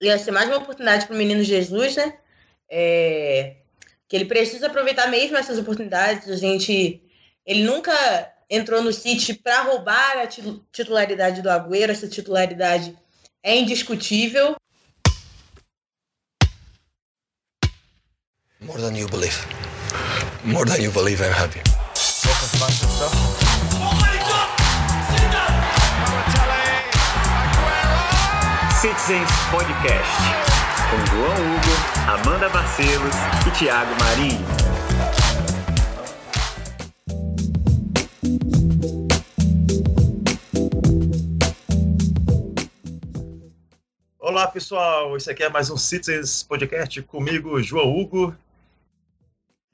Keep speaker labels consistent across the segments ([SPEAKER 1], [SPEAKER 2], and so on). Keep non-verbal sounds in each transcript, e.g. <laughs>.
[SPEAKER 1] ia ser mais uma oportunidade para o menino Jesus, né? É, que ele precisa aproveitar mesmo essas oportunidades. A gente, ele nunca entrou no City para roubar a titularidade do Agüero. Essa titularidade é indiscutível. More than you believe. More than you believe, I'm happy.
[SPEAKER 2] Citizens Podcast, com João Hugo, Amanda Barcelos e Thiago Marinho.
[SPEAKER 3] Olá pessoal, esse aqui é mais um Citizens Podcast comigo, João Hugo.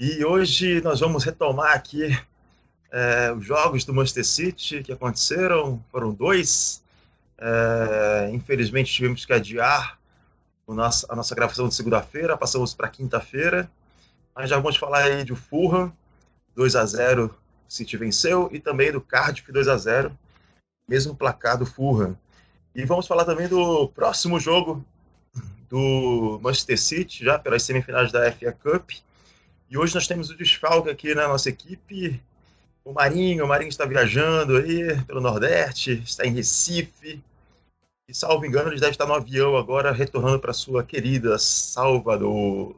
[SPEAKER 3] E hoje nós vamos retomar aqui é, os jogos do Manchester City que aconteceram, foram dois. É, infelizmente tivemos que adiar nosso, a nossa gravação de segunda-feira, passamos para quinta-feira. Mas já vamos falar aí do Fulham, 2 a 0 o City venceu, e também do Cardiff 2 a 0 mesmo placar do Fulham. E vamos falar também do próximo jogo do Manchester City, já pelas semifinais da FA Cup. E hoje nós temos o desfalque aqui na nossa equipe, o Marinho, o Marinho está viajando aí pelo Nordeste, está em Recife. E, salvo engano, ele deve estar no avião agora, retornando para sua querida Salvador.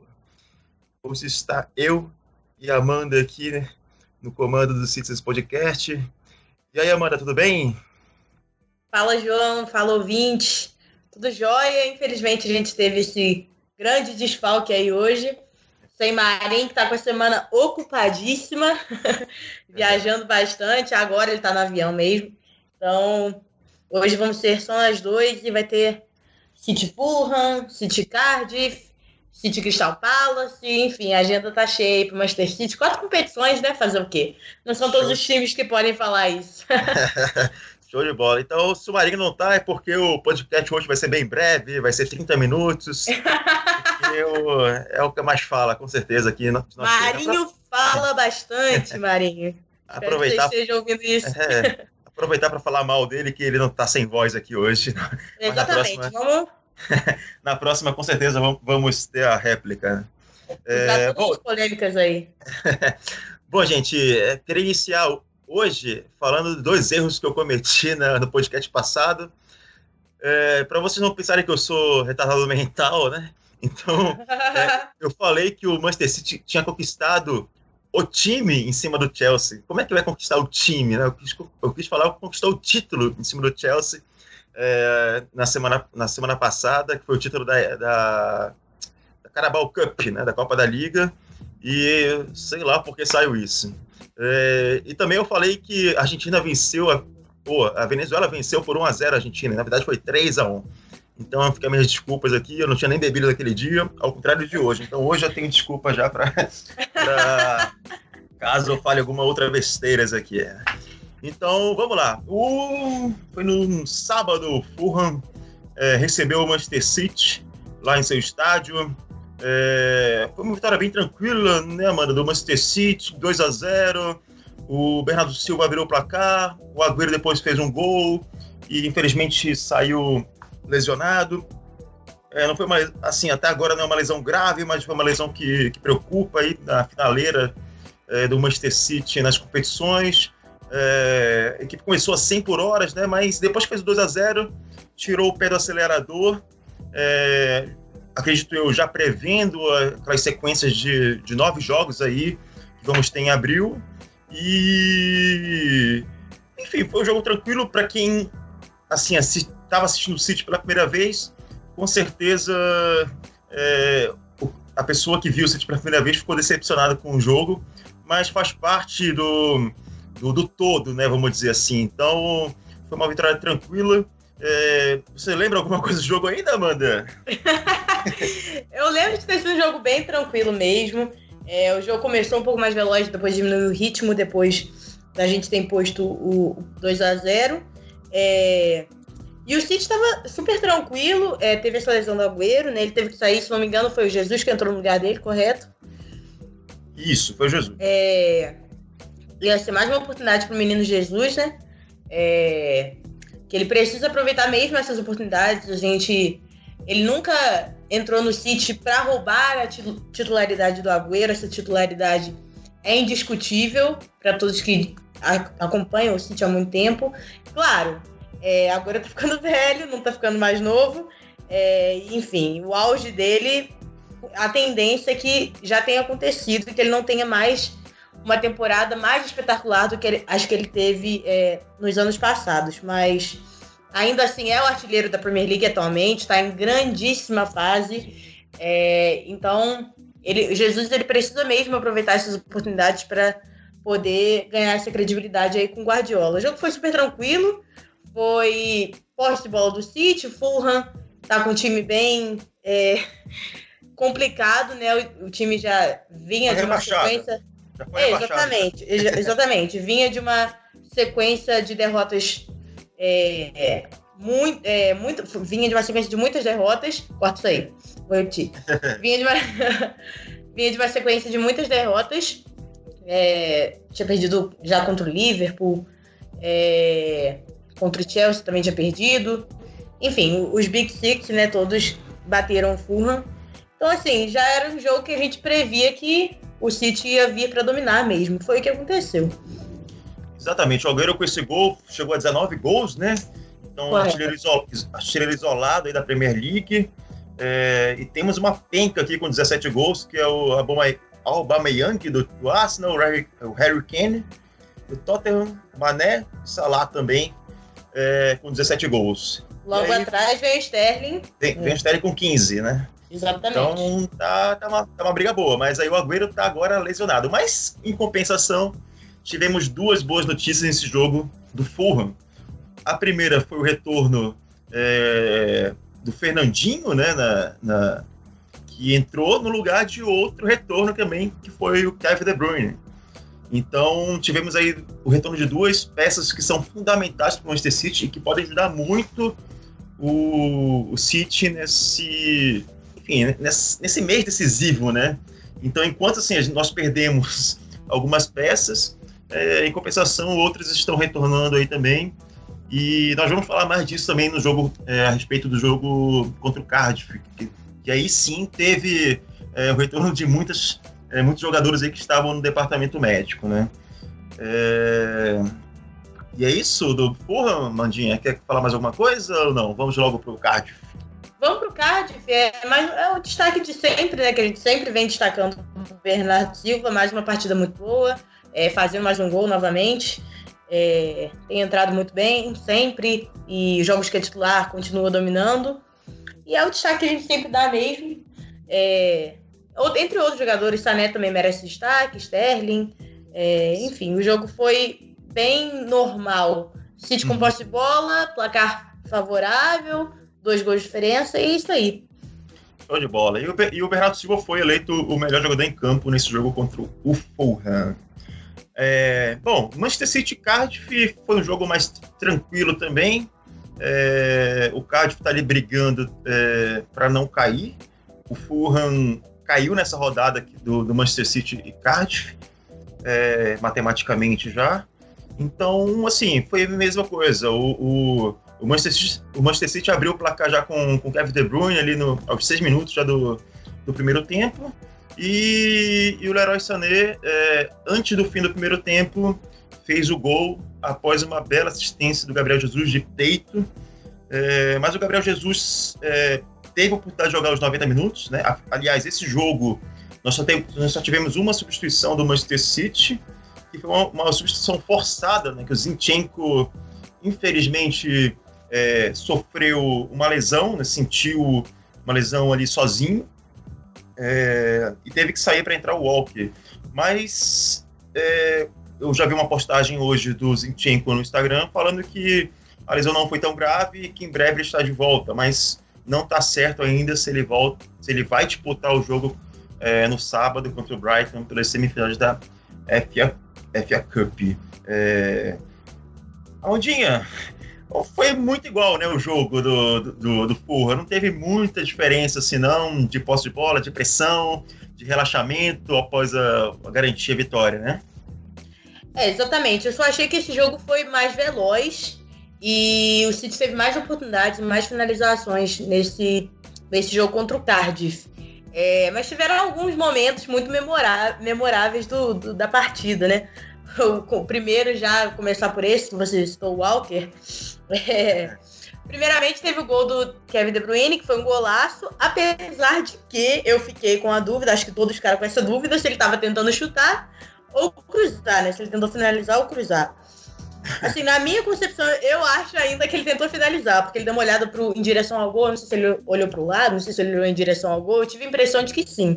[SPEAKER 3] Hoje está eu e a Amanda aqui né, no comando do Citizens Podcast. E aí, Amanda, tudo bem?
[SPEAKER 1] Fala, João. Fala, ouvinte. Tudo jóia. Infelizmente, a gente teve esse grande desfalque aí hoje. Sem Marim, que está com a semana ocupadíssima, <laughs> viajando bastante. Agora ele está no avião mesmo. Então, hoje vamos ser só nós dois e vai ter City Fulham, City Cardiff, City Crystal Palace, enfim, a agenda tá cheia para o Master City. Quatro competições, né? Fazer o quê? Não são todos os times que podem falar isso. <laughs> <laughs>
[SPEAKER 3] Show de bola. Então, se o Marinho não tá, é porque o podcast hoje vai ser bem breve, vai ser 30 minutos. eu, é o que mais fala, com certeza, aqui. No,
[SPEAKER 1] Marinho fala bastante, Marinho. <laughs>
[SPEAKER 3] Aproveitar.
[SPEAKER 1] Que ouvindo isso.
[SPEAKER 3] É, aproveitar para falar mal dele, que ele não tá sem voz aqui hoje. <laughs>
[SPEAKER 1] Exatamente. Na próxima, vamos... <laughs>
[SPEAKER 3] na próxima, com certeza, vamos ter a réplica.
[SPEAKER 1] É, bom, polêmicas aí. <laughs>
[SPEAKER 3] bom, gente, é, queria iniciar hoje falando de dois erros que eu cometi na, no podcast passado. É, para vocês não pensarem que eu sou retardado mental, né? Então, é, eu falei que o Manchester City tinha conquistado o time em cima do Chelsea. Como é que vai conquistar o time? Né? Eu, quis, eu quis falar que conquistou o título em cima do Chelsea é, na, semana, na semana passada, que foi o título da, da, da Carabao Cup, né? da Copa da Liga. E sei lá por que saiu isso. É, e também eu falei que a Argentina venceu, a, pô, a Venezuela venceu por 1 a 0 a Argentina, na verdade foi 3 a 1 Então fica minhas desculpas aqui, eu não tinha nem bebido naquele dia, ao contrário de hoje. Então hoje eu tenho desculpa já para <laughs> caso eu fale alguma outra besteiras aqui. Então vamos lá. Foi no sábado, o Fulham é, recebeu o Manchester City lá em seu estádio. É, foi uma vitória bem tranquila, né, Amanda? Do Manchester City, 2 a 0 O Bernardo Silva virou o placar, o Agüero depois fez um gol e infelizmente saiu lesionado. É, não foi uma, assim, até agora não é uma lesão grave, mas foi uma lesão que, que preocupa aí na finaleira é, do Manchester City nas competições. É, a equipe começou a 100 por horas, né, mas depois que fez o 2 a 0 tirou o pé do acelerador. É, acredito eu, já prevendo aquelas sequências de, de nove jogos aí que vamos ter em abril. E. Enfim, foi um jogo tranquilo para quem assim estava assistindo o City pela primeira vez. Com certeza, é, a pessoa que viu o City pela primeira vez ficou decepcionada com o jogo, mas faz parte do, do, do todo, né? Vamos dizer assim. Então, foi uma vitória tranquila. É, você lembra alguma coisa do jogo ainda, Amanda? <laughs>
[SPEAKER 1] eu lembro de ter sido um jogo bem tranquilo mesmo. É, o jogo começou um pouco mais veloz, depois diminuiu o ritmo, depois da gente ter imposto o 2 a 0 é, E o City estava super tranquilo, é, teve essa lesão do Agüero, né? Ele teve que sair, se não me engano, foi o Jesus que entrou no lugar dele, correto?
[SPEAKER 3] Isso, foi o Jesus.
[SPEAKER 1] É, ia ser mais uma oportunidade para o menino Jesus, né? É, que ele precisa aproveitar mesmo essas oportunidades. A gente, Ele nunca entrou no City para roubar a titularidade do Agüero. Essa titularidade é indiscutível para todos que acompanham o City há muito tempo. Claro, é, agora tá ficando <laughs> velho, não tá ficando mais novo. É, enfim, o auge dele, a tendência é que já tenha acontecido, que ele não tenha mais uma temporada mais espetacular do que ele, acho que ele teve é, nos anos passados. Mas ainda assim é o artilheiro da Premier League atualmente, está em grandíssima fase. É, então, ele, Jesus ele precisa mesmo aproveitar essas oportunidades para poder ganhar essa credibilidade aí com o Guardiola. O jogo foi super tranquilo, foi posse de bola do City, o Fulham tá com um time bem é, complicado, né? O, o, time já vinha foi de uma sequência. É, exatamente, exatamente. Vinha de uma sequência de derrotas é, é, muito, é, muito. Vinha de uma sequência de muitas derrotas. Corta isso aí. Vou repetir. <laughs> Vinha de uma, <laughs> vinha de uma sequência de muitas derrotas. É, tinha perdido já contra o Liverpool. É, contra o Chelsea também tinha perdido. Enfim, os Big Six, né, todos bateram o Fulham. Então, assim, já era um jogo que a gente previa que o City ia vir para dominar mesmo. Foi o que aconteceu.
[SPEAKER 3] Exatamente. O Agüero com esse gol chegou a 19 gols, né? Então, artilheiro, isol... artilheiro isolado aí da Premier League. É... e temos uma penca aqui com 17 gols, que é o Aubameyang do, do Arsenal, o Harry, o Harry Kane, do Tottenham, Mané, Salah também, é, com 17 gols.
[SPEAKER 1] Logo aí, atrás vem o Sterling.
[SPEAKER 3] Vem, vem o Sterling com 15, né?
[SPEAKER 1] Exatamente.
[SPEAKER 3] Então tá, tá, uma, tá uma briga boa, mas aí o Agüero tá agora lesionado. Mas, em compensação, tivemos duas boas notícias nesse jogo do Fulham. A primeira foi o retorno é, do Fernandinho, né, na, na, que entrou no lugar de outro retorno também, que foi o Kevin De Bruyne. Então, tivemos aí o retorno de duas peças que são fundamentais para o Manchester City e que podem ajudar muito o, o City nesse, enfim, nesse, nesse mês decisivo, né? Então, enquanto assim, nós perdemos <laughs> algumas peças, é, em compensação, outras estão retornando aí também. E nós vamos falar mais disso também no jogo, é, a respeito do jogo contra o Cardiff, que, que aí sim teve é, o retorno de muitas é, muitos jogadores aí que estavam no departamento médico, né? É... E é isso do Porra, Mandinha? Quer falar mais alguma coisa ou não? Vamos logo pro Cardiff.
[SPEAKER 1] Vamos pro Cardiff, é, mas é o destaque de sempre, né? Que a gente sempre vem destacando o Bernardo Silva, mais uma partida muito boa, é, fazendo mais um gol novamente. É, tem entrado muito bem, sempre, e os jogos que é titular continua dominando. E é o destaque que a gente sempre dá mesmo. É, entre outros jogadores, Sané também merece destaque, Sterling. É, enfim, o jogo foi bem normal. City com uhum. posse de bola, placar favorável, dois gols de diferença, e é isso aí.
[SPEAKER 3] Show de bola. E o, e o Bernardo Silva foi eleito o melhor jogador em campo nesse jogo contra o Fulham. É, bom, Manchester City Cardiff foi um jogo mais tranquilo também. É, o Cardiff está ali brigando é, para não cair. O Fulham caiu nessa rodada do, do Manchester City e Cardiff, é, matematicamente já. Então, assim, foi a mesma coisa. O, o, o, Manchester, City, o Manchester City abriu o placar já com o Kevin De Bruyne ali no, aos seis minutos já do, do primeiro tempo. E, e o Leroy Sané, é, antes do fim do primeiro tempo, fez o gol após uma bela assistência do Gabriel Jesus de peito. É, mas o Gabriel Jesus é, teve a oportunidade de jogar os 90 minutos, né? Aliás, esse jogo nós só, tem, nós só tivemos uma substituição do Manchester City, que foi uma, uma substituição forçada, né? Que o Zinchenko, infelizmente, é, sofreu uma lesão, né? sentiu uma lesão ali sozinho é, e teve que sair para entrar o Walker. Mas é, eu já vi uma postagem hoje do Zinchenko no Instagram falando que a lesão não foi tão grave e que em breve ele está de volta, mas não está certo ainda se ele volta, se ele vai disputar o jogo é, no sábado contra o Brighton pelas semifinais da FA, FA Cup. É... Ondinha, foi muito igual né, o jogo do, do, do Furra. Não teve muita diferença, assim, não, de posse de bola, de pressão, de relaxamento após a, a garantia vitória, né?
[SPEAKER 1] É, exatamente. Eu só achei que esse jogo foi mais veloz e o City teve mais oportunidades, mais finalizações nesse, nesse jogo contra o Cardiff. É, mas tiveram alguns momentos muito memoráveis do, do, da partida, né? <laughs> O, o, primeiro, já começar por esse, que você citou, o Walker. É, primeiramente, teve o gol do Kevin De Bruyne, que foi um golaço, apesar de que eu fiquei com a dúvida, acho que todos ficaram com essa dúvida, se ele estava tentando chutar ou cruzar, né? Se ele tentou finalizar ou cruzar. Assim, na minha concepção, eu acho ainda que ele tentou finalizar, porque ele deu uma olhada pro, em direção ao gol, não sei se ele olhou pro lado, não sei se ele olhou em direção ao gol, eu tive a impressão de que sim.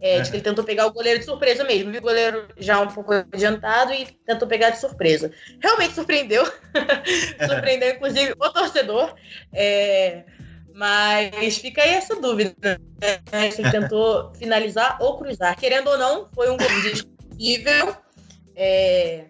[SPEAKER 1] É, de que ele tentou pegar o goleiro de surpresa mesmo. Vi o goleiro já um pouco adiantado e tentou pegar de surpresa. Realmente surpreendeu. <laughs> surpreendeu, inclusive, o torcedor. É, mas fica aí essa dúvida, né? Se ele tentou finalizar ou cruzar. Querendo ou não, foi um gol indiscutível. É,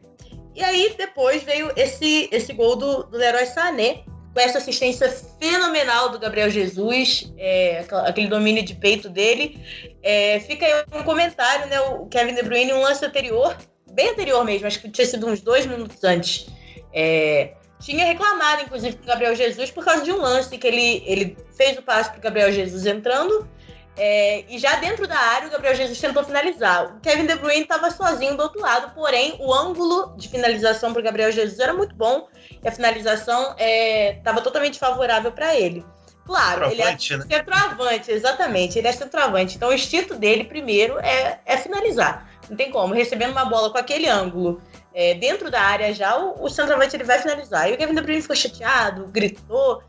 [SPEAKER 1] e aí depois veio esse, esse gol do, do Leroy Sané, com essa assistência fenomenal do Gabriel Jesus, é, aquele domínio de peito dele. É, fica aí um comentário, né? O Kevin De Bruyne, um lance anterior, bem anterior mesmo, acho que tinha sido uns dois minutos antes. É, tinha reclamado, inclusive, com o Gabriel Jesus por causa de um lance que ele, ele fez o passe para o Gabriel Jesus entrando é, e já dentro da área, o Gabriel Jesus tentou finalizar. O Kevin De Bruyne estava sozinho do outro lado, porém, o ângulo de finalização para o Gabriel Jesus era muito bom e a finalização estava é, totalmente favorável para ele. Claro, ele é né? centroavante, exatamente, ele é centroavante. Então, o instinto dele, primeiro, é, é finalizar. Não tem como. Recebendo uma bola com aquele ângulo é, dentro da área já, o, o centroavante ele vai finalizar. E o Kevin De Bruyne ficou chateado, gritou,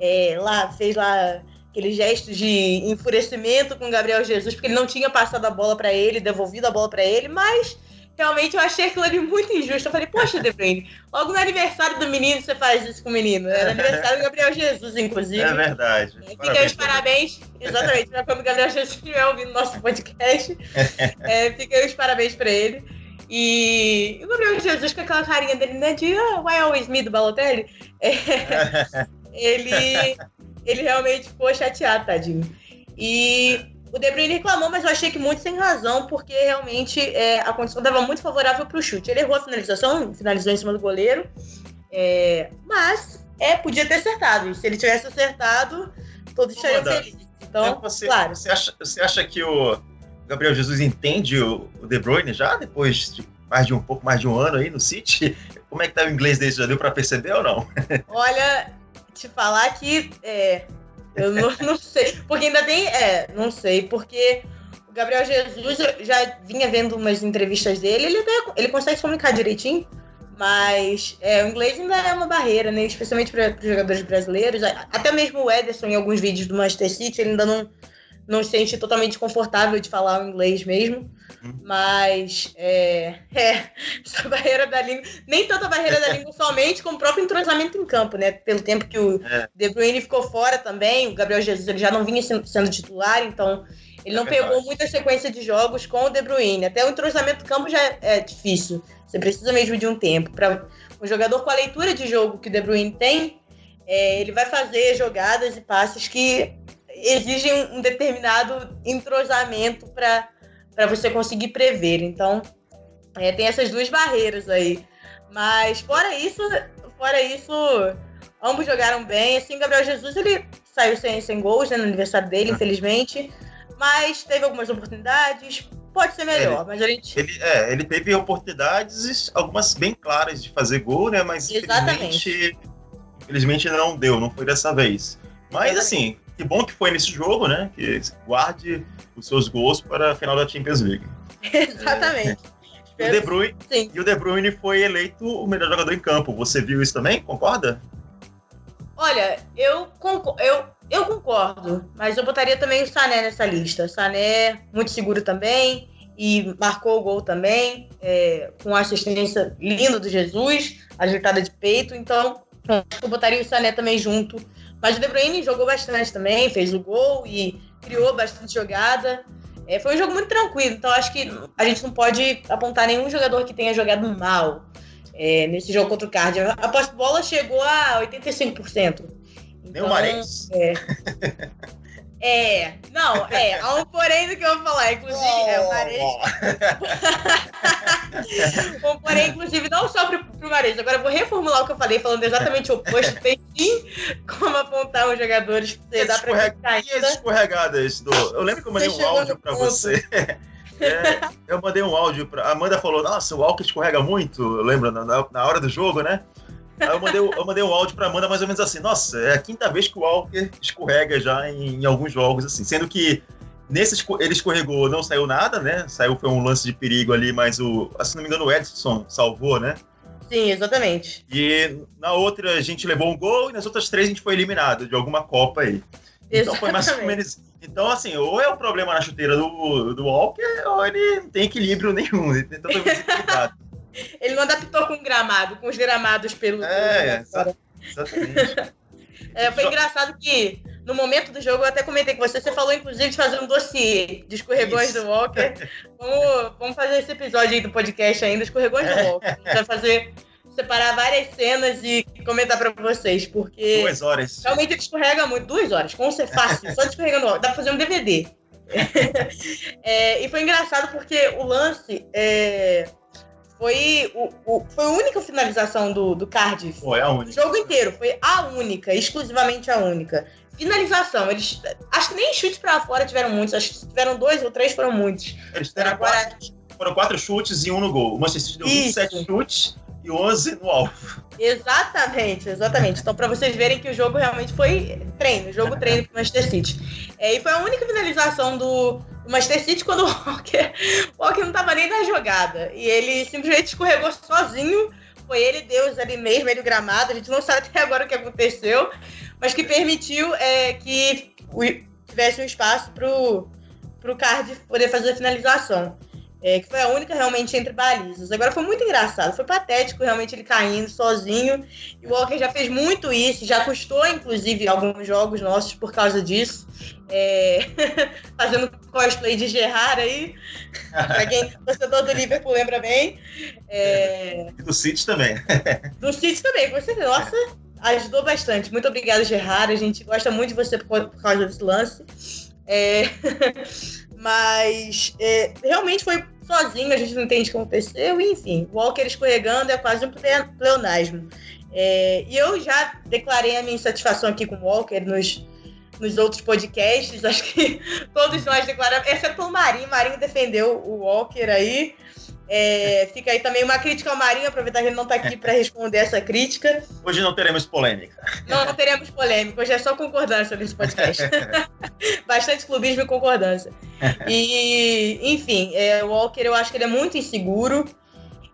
[SPEAKER 1] é, lá, fez lá aqueles gestos de enfurecimento com o Gabriel Jesus, porque ele não tinha passado a bola para ele, devolvido a bola para ele, mas realmente eu achei aquilo ali muito injusto. Eu falei, poxa, De Bruyne, logo no aniversário do menino você faz isso com o menino. Era aniversário do Gabriel Jesus, inclusive. É
[SPEAKER 3] verdade.
[SPEAKER 1] É, fica os parabéns, exatamente, para como o Gabriel Jesus estiver ouvindo nosso podcast. <laughs> é, fica os parabéns para ele. E o Gabriel Jesus, com aquela carinha dele, né, de oh, Why Always Me do Balotelli, é, <laughs> ele ele realmente ficou chateado, tadinho. E o De Bruyne reclamou, mas eu achei que muito sem razão, porque realmente é, a condição estava muito favorável para o chute. Ele errou a finalização, finalizou em cima do goleiro, é, mas é, podia ter acertado. Se ele tivesse acertado, todos estariam felizes. Então, é,
[SPEAKER 3] você,
[SPEAKER 1] claro.
[SPEAKER 3] Você acha, você acha que o Gabriel Jesus entende o, o De Bruyne já, depois de mais de um pouco mais de um ano aí no City? Como é que tá o inglês dele? Já deu para perceber ou não?
[SPEAKER 1] Olha, te falar que é, eu não, <laughs> não, sei. Porque ainda tem. É, não sei, porque o Gabriel Jesus já vinha vendo umas entrevistas dele, ele, até, ele consegue se comunicar direitinho, mas é, o inglês ainda é uma barreira, né? Especialmente para os jogadores brasileiros. Até mesmo o Ederson, em alguns vídeos do Manchester City, ele ainda não, não se sente totalmente confortável de falar o inglês mesmo. Uhum. Mas é, <laughs> é, essa barreira da língua, nem tanto a barreira da língua somente, como o próprio entrosamento em campo, né? Pelo tempo que o é. De Bruyne ficou fora também, o Gabriel Jesus ele já não vinha sendo titular, então ele não é pegou muita sequência de jogos com o De Bruyne. Até o entrosamento em campo já é difícil. Você precisa mesmo de um tempo. Para um jogador com a leitura de jogo que o De Bruyne tem, é, ele vai fazer jogadas e passes que exigem um determinado entrosamento para você conseguir prever. Então, é, tem essas duas barreiras aí. Mas fora isso, fora isso, ambos jogaram bem. Assim, Gabriel Jesus ele saiu sem, sem gols né, no aniversário dele, ah. infelizmente. Mas teve algumas oportunidades. Pode ser melhor, ele, mas a gente.
[SPEAKER 3] Ele, é, ele teve oportunidades, algumas bem claras de fazer gol, né? Mas infelizmente, infelizmente não deu, não foi dessa vez. Mas assim, que bom que foi nesse jogo, né? Que guarde os seus gols para a final da Champions League. <laughs>
[SPEAKER 1] Exatamente.
[SPEAKER 3] É. E, o De Bruyne, Sim. e o De Bruyne foi eleito o melhor jogador em campo. Você viu isso também? Concorda?
[SPEAKER 1] Olha, eu, concordo, eu, eu concordo, mas eu botaria também o Sané nessa lista. Sané, muito seguro também, e marcou o gol também, é, com a assistência linda do Jesus, ajeitada de peito, então eu botaria o Sané também junto. Mas o De Bruyne jogou bastante também, fez o gol e criou bastante jogada. É, foi um jogo muito tranquilo, então acho que a gente não pode apontar nenhum jogador que tenha jogado mal é, nesse jogo contra o Cardiff. A posse-bola chegou a 85%.
[SPEAKER 3] Então, o Marense.
[SPEAKER 1] É, <laughs> É, não, é, há <laughs> um porém do que eu vou falar, inclusive, é, <laughs> o Mares... um porém, inclusive, não só pro, pro Mares, agora eu vou reformular o que eu falei, falando exatamente o oposto, tem sim como apontar os jogadores,
[SPEAKER 3] você dá pra ficar E as escorregadas do... Eu lembro que eu mandei um áudio pra ponto. você... <laughs> É, eu mandei um áudio pra. A Amanda falou: Nossa, o Walker escorrega muito. Lembra? Na, na hora do jogo, né? Aí eu mandei, eu mandei um áudio pra Amanda mais ou menos assim: Nossa, é a quinta vez que o Walker escorrega já em, em alguns jogos, assim. Sendo que nesse ele escorregou, não saiu nada, né? Saiu, foi um lance de perigo ali, mas o. Se não me engano, o Edson salvou, né?
[SPEAKER 1] Sim, exatamente.
[SPEAKER 3] E na outra a gente levou um gol e nas outras três a gente foi eliminado de alguma Copa aí. Então foi mais ou menos. Então, assim, ou é um problema na chuteira do, do Walker, ou ele não tem equilíbrio nenhum. Ele tem toda
[SPEAKER 1] Ele não adaptou com gramado, com os gramados pelo.
[SPEAKER 3] É, exatamente. <laughs>
[SPEAKER 1] é, foi engraçado que no momento do jogo eu até comentei com você, você falou inclusive de fazer um dossiê de escorregões Isso. do Walker. <laughs> Vamos, vamos fazer esse episódio aí do podcast ainda, escorregões é. do Walker. A gente vai fazer separar várias cenas e comentar pra vocês, porque.
[SPEAKER 3] Duas horas.
[SPEAKER 1] Realmente ele escorrega muito. Duas horas, como ser fácil, só escorregando. Dá pra fazer um DVD. <laughs> é, e foi engraçado porque o lance é, foi, o, o, foi a única finalização do, do Cardiff.
[SPEAKER 3] Foi a única.
[SPEAKER 1] O jogo inteiro, foi a única, exclusivamente a única. Finalização, eles. Acho que nem chutes pra fora tiveram muitos, acho que tiveram dois ou três, foram muitos.
[SPEAKER 3] Eles tiveram Agora, quatro, foram quatro chutes e um no gol. O Manchester City deu 27 chutes e 11 no alvo.
[SPEAKER 1] Exatamente, exatamente. Então, para vocês verem que o jogo realmente foi treino, jogo treino pro Manchester City. É, e foi a única finalização do, do Manchester City quando o Walker, o Walker não tava nem na jogada. E ele simplesmente escorregou sozinho. Foi ele, Deus, ali mesmo, ele gramado. A gente não sabe até agora o que aconteceu, mas que permitiu é, que tivesse um espaço pro, pro Cardiff poder fazer a finalização é, que foi a única realmente entre balizas. Agora foi muito engraçado, foi patético realmente ele caindo sozinho. E o Walker já fez muito isso, já custou inclusive alguns jogos nossos por causa disso. É... <laughs> fazendo cosplay de Gerrard aí, <laughs> pra quem torcedor do Liverpool lembra bem. É...
[SPEAKER 3] E do City também. <laughs>
[SPEAKER 1] do City também, você nossa, ajudou bastante. Muito obrigada, Gerrard. A gente gosta muito de você por, por causa desse lance. É... Mas é, realmente foi sozinho, a gente não entende o que aconteceu, enfim, Walker escorregando é quase um pleonasmo. É, e eu já declarei a minha insatisfação aqui com o Walker nos, nos outros podcasts, <laughs> acho que todos nós declaramos, exceto o Marinho, Marinho defendeu o Walker aí, é, fica aí também uma crítica ao Marinho, aproveitar que ele não está aqui para responder essa crítica.
[SPEAKER 3] Hoje não teremos polêmica.
[SPEAKER 1] Não, não teremos polêmica, hoje é só concordância nesse podcast. <laughs> Bastante clubismo e concordância. E, enfim, é, o Walker eu acho que ele é muito inseguro.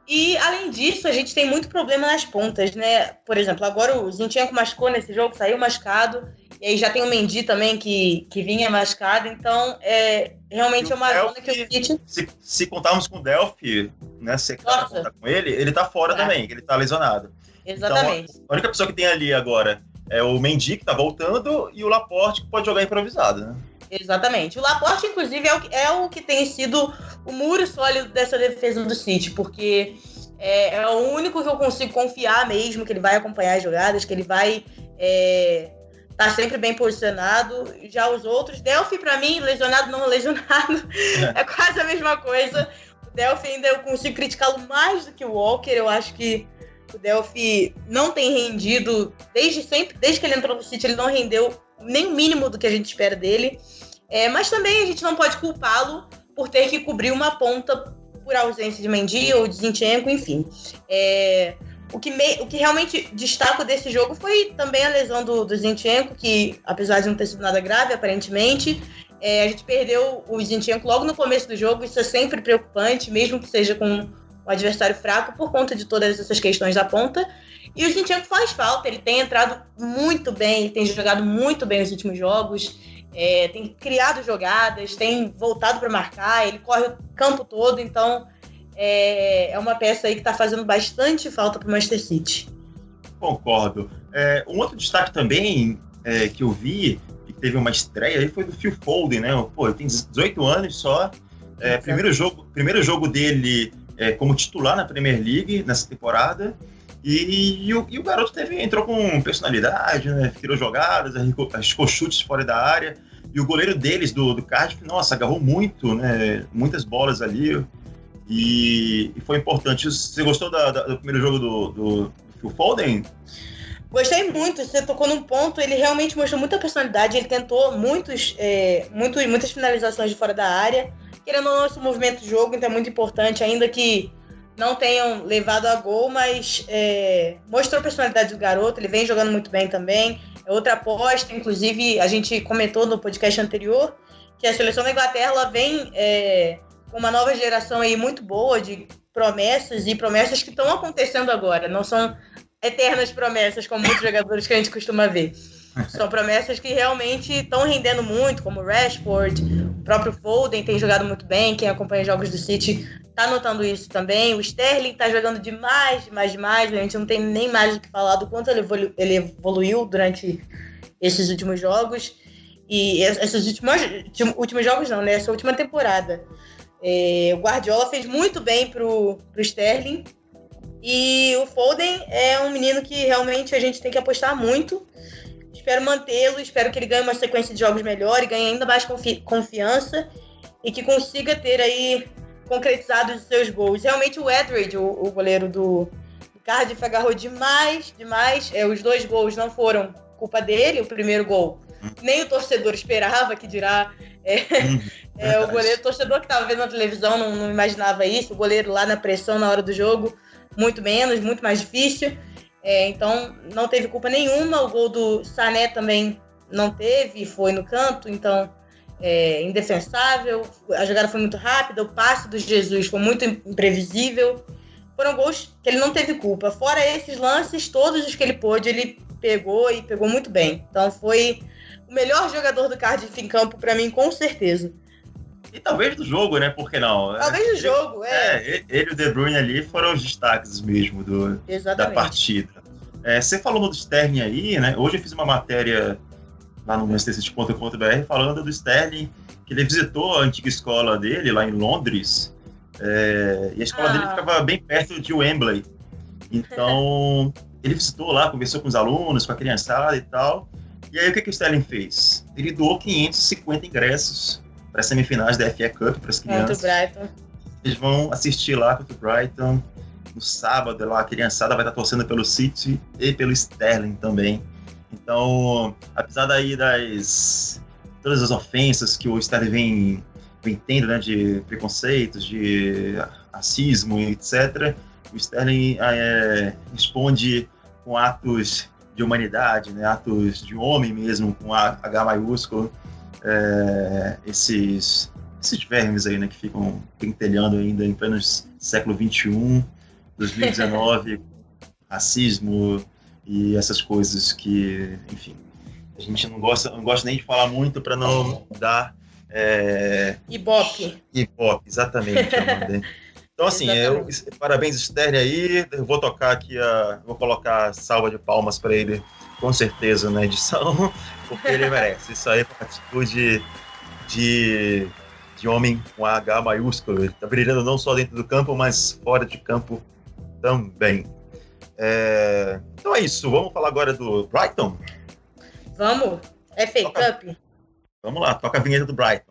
[SPEAKER 1] E, além disso, a gente tem muito problema nas pontas, né? Por exemplo, agora o Zinchenko machucou nesse jogo, saiu machucado. E aí já tem o Mendy também, que, que vinha machucado. Então, é, realmente é uma Delphi, zona que o City...
[SPEAKER 3] Se, se contarmos com o Delphi, né? Se contar com ele, ele tá fora é. também, ele tá lesionado.
[SPEAKER 1] Exatamente.
[SPEAKER 3] Então, a única pessoa que tem ali agora é o Mendy, que tá voltando, e o Laporte, que pode jogar improvisado, né?
[SPEAKER 1] Exatamente. O Laporte, inclusive, é o, é o que tem sido o muro sólido dessa defesa do City, porque é, é, o único que eu consigo confiar mesmo, que ele vai acompanhar as jogadas, que ele vai é, tá sempre bem posicionado. Já os outros, Delphi, para mim, lesionado, não lesionado, é. <laughs> é quase a mesma coisa. O Delphi ainda eu consigo criticá-lo mais do que o Walker. Eu acho que o Delphi não tem rendido desde sempre, desde que ele entrou no City, ele não rendeu nem o mínimo do que a gente espera dele. É, mas também a gente não pode culpá-lo por ter que cobrir uma ponta por ausência de Mendy ou de Zinchenko, enfim. É, o que, me, o que realmente destaco desse jogo foi também a lesão do, do Zinchenko, que apesar de não ter sido nada grave, aparentemente, é, a gente perdeu o Zinchenko logo no começo do jogo, isso é sempre preocupante, mesmo que seja com um adversário fraco, por conta de todas essas questões da ponta. E o Zinchenko faz falta, ele tem entrado muito bem, ele tem jogado muito bem nos últimos jogos, é, tem criado jogadas, tem voltado para marcar, ele corre o campo todo, então é, é uma peça aí que está fazendo bastante falta para o Manchester City.
[SPEAKER 3] Concordo. É, um outro destaque também é, que eu vi, que teve uma estreia aí, foi do Phil Foden, né? Pô, ele tem 18 anos só. É, primeiro, jogo, primeiro jogo dele é, como titular na Premier League nessa temporada. E, e, o, e, o, garoto teve, entrou com personalidade, né? Tirou jogadas, arriscou chutes fora da área. E o goleiro deles, do, do Cardiff, nossa, agarrou muito, né? Muitas bolas ali. E, e foi importante. Você gostou da, da, do primeiro jogo do, do, do Phil Foden?
[SPEAKER 1] Gostei muito, você tocou num ponto, ele realmente mostrou muita personalidade, ele tentou muitos, é, muito, muitas finalizações de fora da área, querendo ou não, esse movimento de jogo, então é muito importante, ainda que não tenham levado a gol, mas é, mostrou a personalidade do garoto, ele vem jogando muito bem também, é outra aposta, inclusive a gente comentou no podcast anterior, que a seleção da Inglaterra ela vem é, uma nova geração aí muito boa de promessas e promessas que estão acontecendo agora, não são eternas promessas, como muitos jogadores que a gente costuma ver. São promessas que realmente estão rendendo muito, como o Rashford, o próprio Foden tem jogado muito bem, quem acompanha jogos do City está notando isso também. O Sterling está jogando demais, demais, demais. A gente não tem nem mais o que falar do quanto ele, evolu ele evoluiu durante esses últimos jogos. E esses últimos, últimos jogos não, né? Essa última temporada. É, o Guardiola fez muito bem pro, pro Sterling e o Foden é um menino que realmente a gente tem que apostar muito. Espero mantê-lo, espero que ele ganhe uma sequência de jogos melhor e ganhe ainda mais confi confiança e que consiga ter aí concretizados os seus gols. Realmente o Edward, o, o goleiro do, do Cardiff, agarrou demais, demais. É, os dois gols não foram culpa dele, o primeiro gol. Nem o torcedor esperava, que dirá é, hum, é, o goleiro, o torcedor que estava vendo na televisão não, não imaginava isso, o goleiro lá na pressão na hora do jogo muito menos, muito mais difícil. É, então, não teve culpa nenhuma. O gol do Sané também não teve, foi no canto, então é, indefensável. A jogada foi muito rápida, o passe do Jesus foi muito imprevisível. Foram gols que ele não teve culpa. Fora esses lances, todos os que ele pôde, ele pegou e pegou muito bem. Então, foi o melhor jogador do Cardiff em campo para mim, com certeza.
[SPEAKER 3] E talvez do jogo, né? Por que não?
[SPEAKER 1] Talvez do jogo, é.
[SPEAKER 3] é. Ele e o De Bruyne ali foram os destaques mesmo do, da partida. É, você falou do Sterling aí, né? Hoje eu fiz uma matéria lá no manchestercity.com.br falando do Sterling, que ele visitou a antiga escola dele lá em Londres. É, e a escola ah. dele ficava bem perto de Wembley. Então, <laughs> ele visitou lá, conversou com os alunos, com a criançada e tal. E aí, o que, que o Sterling fez? Ele doou 550 ingressos para as semifinais da FA Cup para as crianças. Contra o Brighton. Eles vão assistir lá contra o Brighton. No sábado, lá, a criançada vai estar torcendo pelo City e pelo Sterling também. Então, apesar daí das todas as ofensas que o Sterling vem, vem tendo, né, de preconceitos, de racismo, etc., o Sterling é, responde com atos de humanidade, né, atos de homem mesmo, com H maiúsculo, é, esses, esses vermes aí, né, que ficam pentelhando ainda em pleno século XXI, 2019, <laughs> racismo e essas coisas que, enfim, a gente não gosta, não gosta nem de falar muito para não dar é...
[SPEAKER 1] Ibope.
[SPEAKER 3] Ibope, exatamente, <laughs> Então, assim, eu, parabéns, Stern, aí. Eu vou tocar aqui, a, vou colocar a salva de palmas para ele, com certeza, na edição <laughs> porque ele merece. Isso aí é uma atitude de, de homem com H maiúsculo. Ele tá brilhando não só dentro do campo, mas fora de campo também. É... Então é isso. Vamos falar agora do Brighton?
[SPEAKER 1] Vamos. FA toca... Cup.
[SPEAKER 3] Vamos lá, toca a vinheta do Brighton.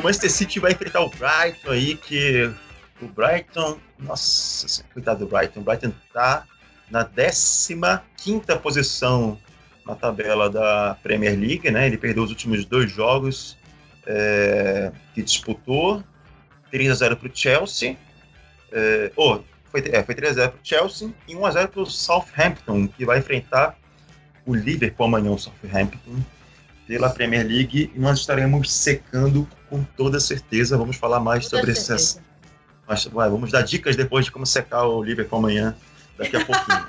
[SPEAKER 3] O Manchester City vai enfrentar o Brighton aí, que o Brighton, nossa, coitado do Brighton, o Brighton tá na 15 posição na tabela da Premier League, né? Ele perdeu os últimos dois jogos é, que disputou, 3 a 0 para o Chelsea, é, oh, foi, é, foi 3 a 0 para o Chelsea e 1 a 0 para o Southampton, que vai enfrentar o Liverpool amanhã, o Southampton pela Premier League e nós estaremos secando com toda certeza. Vamos falar mais sobre essas. Mas, vai, vamos dar dicas depois de como secar o Liverpool amanhã, daqui a pouquinho.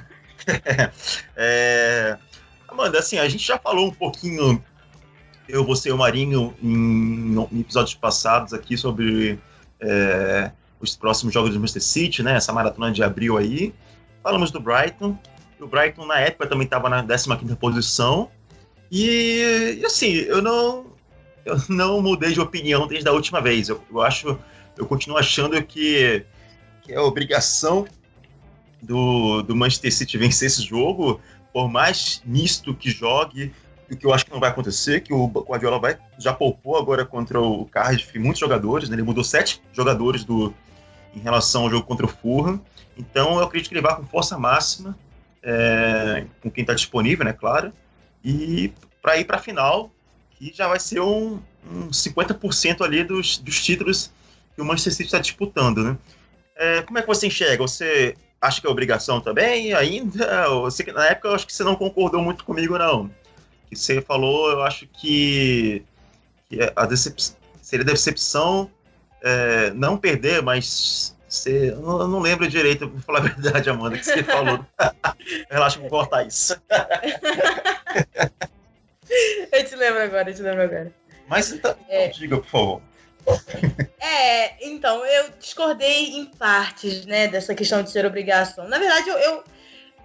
[SPEAKER 3] <laughs> é... Amanda, assim, a gente já falou um pouquinho, eu, você e o Marinho, em, em episódios passados aqui sobre é, os próximos jogos do Manchester City, né? Essa maratona de abril aí. Falamos do Brighton. O Brighton, na época, também estava na 15 posição. E, e, assim, eu não, eu não mudei de opinião desde a última vez. Eu, eu acho, eu continuo achando que, que é obrigação do, do Manchester City vencer esse jogo, por mais misto que jogue, o que eu acho que não vai acontecer, que o Guardiola vai, já poupou agora contra o Cardiff muitos jogadores, né? ele mudou sete jogadores do, em relação ao jogo contra o Fulham, então eu acredito que ele vai com força máxima, é, com quem está disponível, né, claro, e para ir para a final, que já vai ser um, um 50% ali dos, dos títulos que o Manchester City está disputando, né? É, como é que você enxerga? Você acha que é obrigação também ainda? Você, na época eu acho que você não concordou muito comigo, não que você falou, eu acho que, que a decep seria decepção é, não perder, mas você, eu não lembro direito, vou falar a verdade, Amanda, que você <laughs> falou. Relaxa, vou cortar isso. <laughs>
[SPEAKER 1] eu te lembro agora, eu te lembro agora.
[SPEAKER 3] Mas então, é, diga, por favor.
[SPEAKER 1] É, então, eu discordei em partes, né, dessa questão de ser obrigação. Na verdade, eu, eu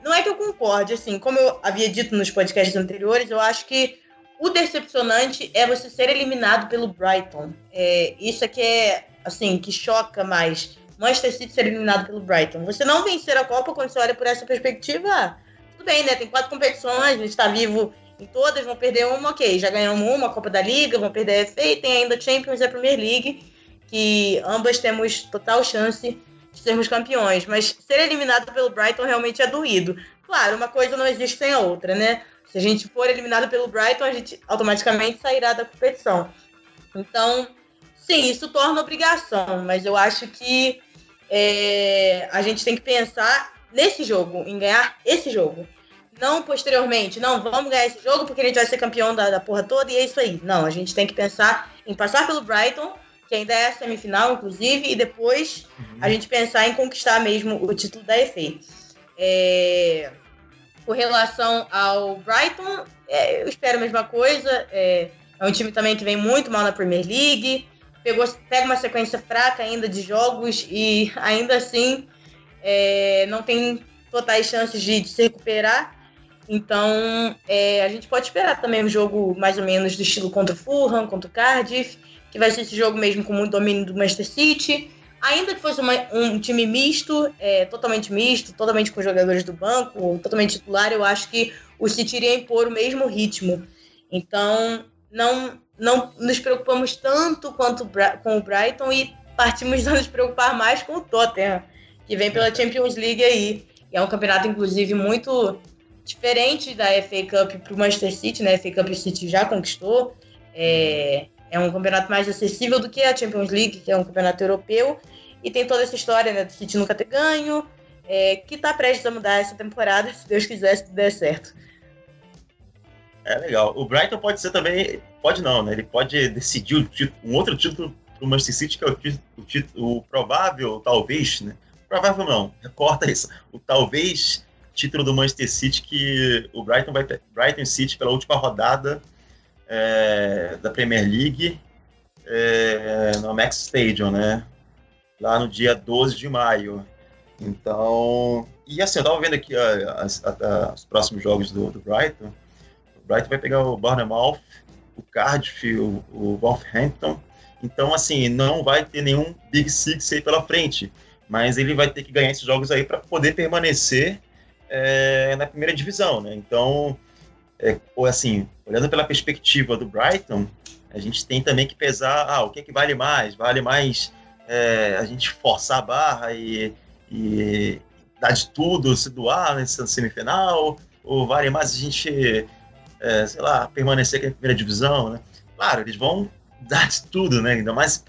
[SPEAKER 1] não é que eu concorde, assim, como eu havia dito nos podcasts anteriores, eu acho que o decepcionante é você ser eliminado pelo Brighton. É, isso é que é, assim, que choca mais. Manchester City ser eliminado pelo Brighton. Você não vencer a Copa quando você olha por essa perspectiva, tudo bem, né? Tem quatro competições, a gente tá vivo em todas, vão perder uma, ok. Já ganhamos uma, a Copa da Liga, vão perder a FA, e tem ainda Champions e a Premier League, que ambas temos total chance de sermos campeões, mas ser eliminado pelo Brighton realmente é doído. Claro, uma coisa não existe sem a outra, né? Se a gente for eliminado pelo Brighton, a gente automaticamente sairá da competição. Então, sim, isso torna obrigação, mas eu acho que é, a gente tem que pensar nesse jogo, em ganhar esse jogo. Não posteriormente, não, vamos ganhar esse jogo porque a gente vai ser campeão da, da porra toda e é isso aí. Não, a gente tem que pensar em passar pelo Brighton que ainda é semifinal, inclusive, e depois uhum. a gente pensar em conquistar mesmo o título da FA. É, com relação ao Brighton, é, eu espero a mesma coisa. É, é, um time também que vem muito mal na Premier League, pegou, pega uma sequência fraca ainda de jogos e ainda assim é, não tem totais chances de, de se recuperar. Então, é, a gente pode esperar também um jogo mais ou menos do estilo contra o Fulham, contra o Cardiff que vai ser esse jogo mesmo com muito domínio do Manchester City. Ainda que fosse uma, um time misto, é, totalmente misto, totalmente com jogadores do banco, totalmente titular, eu acho que o City iria impor o mesmo ritmo. Então, não, não nos preocupamos tanto quanto com o Brighton e partimos <laughs> a nos preocupar mais com o Tottenham, que vem pela Champions League aí. E é um campeonato, inclusive, muito diferente da FA Cup para o Manchester City, né? A FA Cup o City já conquistou. É, é um campeonato mais acessível do que a Champions League, que é um campeonato europeu. E tem toda essa história né, do City nunca ter ganho, é, que está prestes a mudar essa temporada, <laughs> se Deus quiser, se der certo.
[SPEAKER 3] É legal. O Brighton pode ser também. Pode não, né? Ele pode decidir título, um outro título para o Manchester City, que é o, título, o provável, talvez, né? Provável não, corta isso. O talvez título do Manchester City que o Brighton vai Brighton City pela última rodada é, da Premier League é, no Max Stadium, né? Lá no dia 12 de maio. Então, e assim, eu tava vendo aqui as, os próximos jogos do, do, Brighton. Brighton vai pegar o Bournemouth, o Cardiff, o, o Wolverhampton. Então, assim, não vai ter nenhum Big Six aí pela frente. Mas ele vai ter que ganhar esses jogos aí para poder permanecer é, na primeira divisão, né? Então, é, ou assim, olhando pela perspectiva do Brighton, a gente tem também que pesar, ah, o que é que vale mais? Vale mais é, a gente forçar a barra e, e dar de tudo, se doar nessa semifinal? Ou vale mais a gente, é, sei lá, permanecer aqui na primeira divisão, né? Claro, eles vão dar de tudo, né? Ainda mais,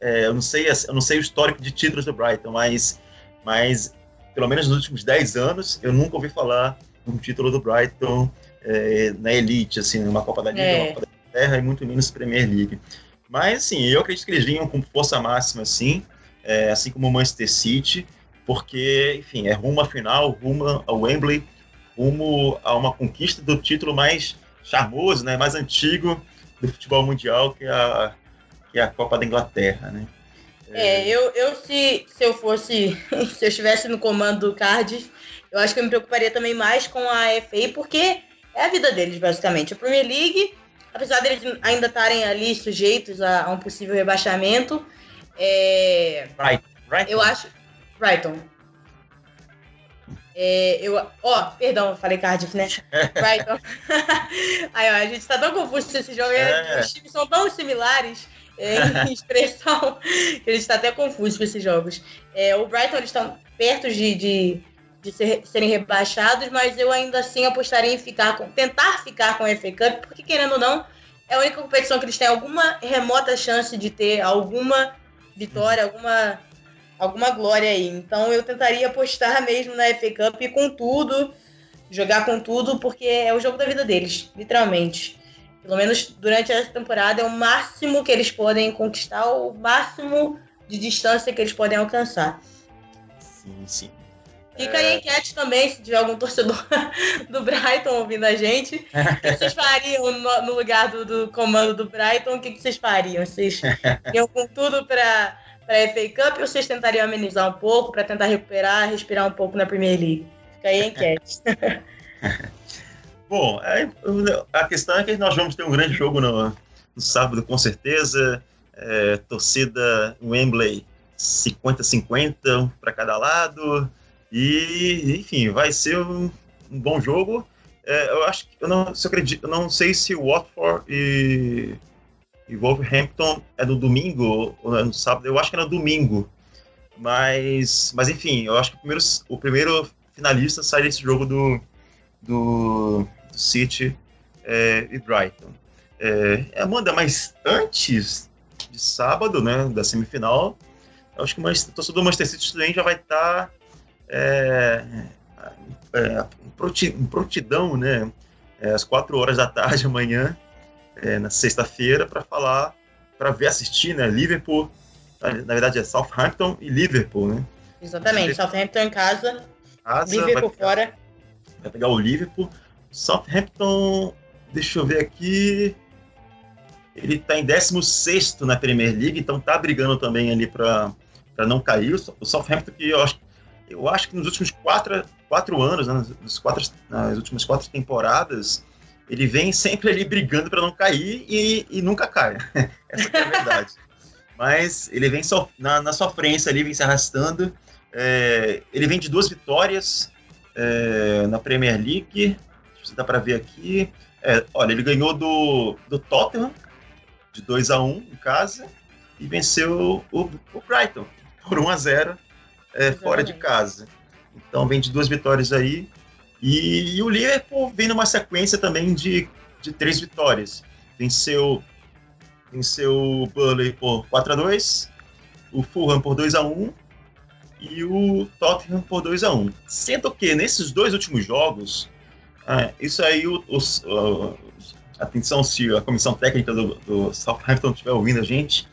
[SPEAKER 3] é, eu, não sei, eu não sei o histórico de títulos do Brighton, mas, mas pelo menos nos últimos 10 anos, eu nunca ouvi falar um título do Brighton é, na elite, assim, numa Copa da Liga, é. uma Copa da Terra e muito menos Premier League. Mas, assim, eu acredito que eles vinham com força máxima, assim, é, assim como o Manchester City, porque, enfim, é rumo à final, rumo ao Wembley, rumo a uma conquista do título mais charmoso, né, mais antigo do futebol mundial, que é a, que é a Copa da Inglaterra, né.
[SPEAKER 1] É, eu, eu se, se eu fosse, <laughs> se eu estivesse no comando do Cardiff, eu acho que eu me preocuparia também mais com a FA, porque é a vida deles, basicamente. A Premier League, apesar deles ainda estarem ali sujeitos a, a um possível rebaixamento, é,
[SPEAKER 3] Right, right.
[SPEAKER 1] eu acho. Brighton. É, eu, ó, perdão, falei Cardiff, né? <laughs> Brighton. <laughs> Aí, ó, a gente tá tão confuso com esse jogo.
[SPEAKER 3] É.
[SPEAKER 1] Os times são tão similares é, em <laughs> expressão que a gente tá até confuso com esses jogos. É, o Brighton, eles estão perto de, de, de ser- serem rebaixados, mas eu ainda assim apostaria em ficar com, tentar ficar com a FA Cup, porque querendo ou não, é a única competição que eles têm alguma remota chance de ter alguma vitória, alguma alguma glória aí. Então eu tentaria apostar mesmo na FA Cup com tudo, jogar com tudo, porque é o jogo da vida deles, literalmente. Pelo menos durante essa temporada é o máximo que eles podem conquistar, o máximo de distância que eles podem alcançar.
[SPEAKER 3] Sim, sim.
[SPEAKER 1] Fica aí a enquete também, se tiver algum torcedor <laughs> do Brighton ouvindo a gente. O que vocês fariam no, no lugar do, do comando do Brighton? O que, que vocês fariam? Vocês <laughs> iam com tudo para a FA Cup ou vocês tentariam amenizar um pouco para tentar recuperar, respirar um pouco na Premier League? Fica aí a enquete. <laughs>
[SPEAKER 3] Bom, a questão é que nós vamos ter um grande jogo no, no sábado, com certeza. É, torcida Wembley 50-50 para cada lado. E, enfim, vai ser um, um bom jogo. É, eu acho que eu não, se eu acredito, eu não sei se Watford e, e Wolverhampton é no domingo ou é no sábado. Eu acho que é no domingo. Mas, mas enfim, eu acho que o primeiro, o primeiro finalista sai desse jogo do, do, do City é, e Brighton. É, Amanda, mas antes de sábado, né, da semifinal, eu acho que o torcedor do Manchester City também já vai estar é, é, em prontidão, né, é, às quatro horas da tarde <laughs> amanhã, é, na sexta-feira, para falar, para ver assistir, né, Liverpool, na, verdade é Southampton e Liverpool, né?
[SPEAKER 1] Exatamente. Southampton em casa,
[SPEAKER 3] Casa,
[SPEAKER 1] Liverpool
[SPEAKER 3] vai pegar-
[SPEAKER 1] fora.
[SPEAKER 3] vai pegar o Liverpool. Southampton, deixa eu ver aqui. Ele tá em 16 na Premier League, então tá brigando também ali para não cair. O Sou- O Southampton, que eu acho, eu acho que nos últimos quatro, quatro anos, né, nos quatro, nas últimas quatro temporadas, ele vem sempre ali brigando para não cair e, e nunca cai. <laughs> Essa que é a verdade. Mas ele vem so- na, na sofrência ali, vem se arrastando. É, ele vem de duas vitórias, é, na Premier League. Deixa eu dá para ver aqui. É, olha, ele ganhou do, do Tottenham de 2 a 1 em casa e venceu o, o Brighton por 1 a 0 é, fora de casa. Então vem de duas vitórias aí. E, e o Liverpool vem numa sequência também de, de três vitórias. Venceu, venceu o Burnley por 4 a 2 o Fulham por 2 a 1 e o Tottenham por 2 a 1 Sendo que nesses dois últimos jogos, ah, isso aí, os, atenção se a comissão técnica do, do Southampton estiver ouvindo a gente,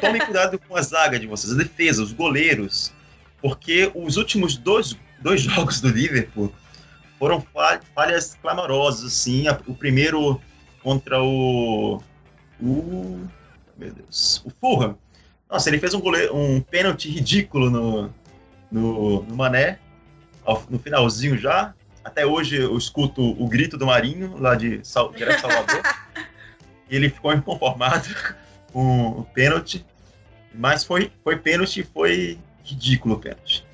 [SPEAKER 3] tome <laughs> cuidado com a zaga de vocês, a defesa, os goleiros, porque os últimos dois, dois jogos do Liverpool foram fa- falhas clamorosas, assim, o primeiro contra o, o meu Deus, o Fulham, nossa, ele fez um, goleiro, um pênalti ridículo no, no, no Mané, ao- no finalzinho já. Até hoje eu escuto o grito do Marinho, lá de, Sal, Salvador. <laughs> e ele ficou inconformado <laughs> com o pênalti. Mas foi, foi pênalti, foi ridículo o pênalti.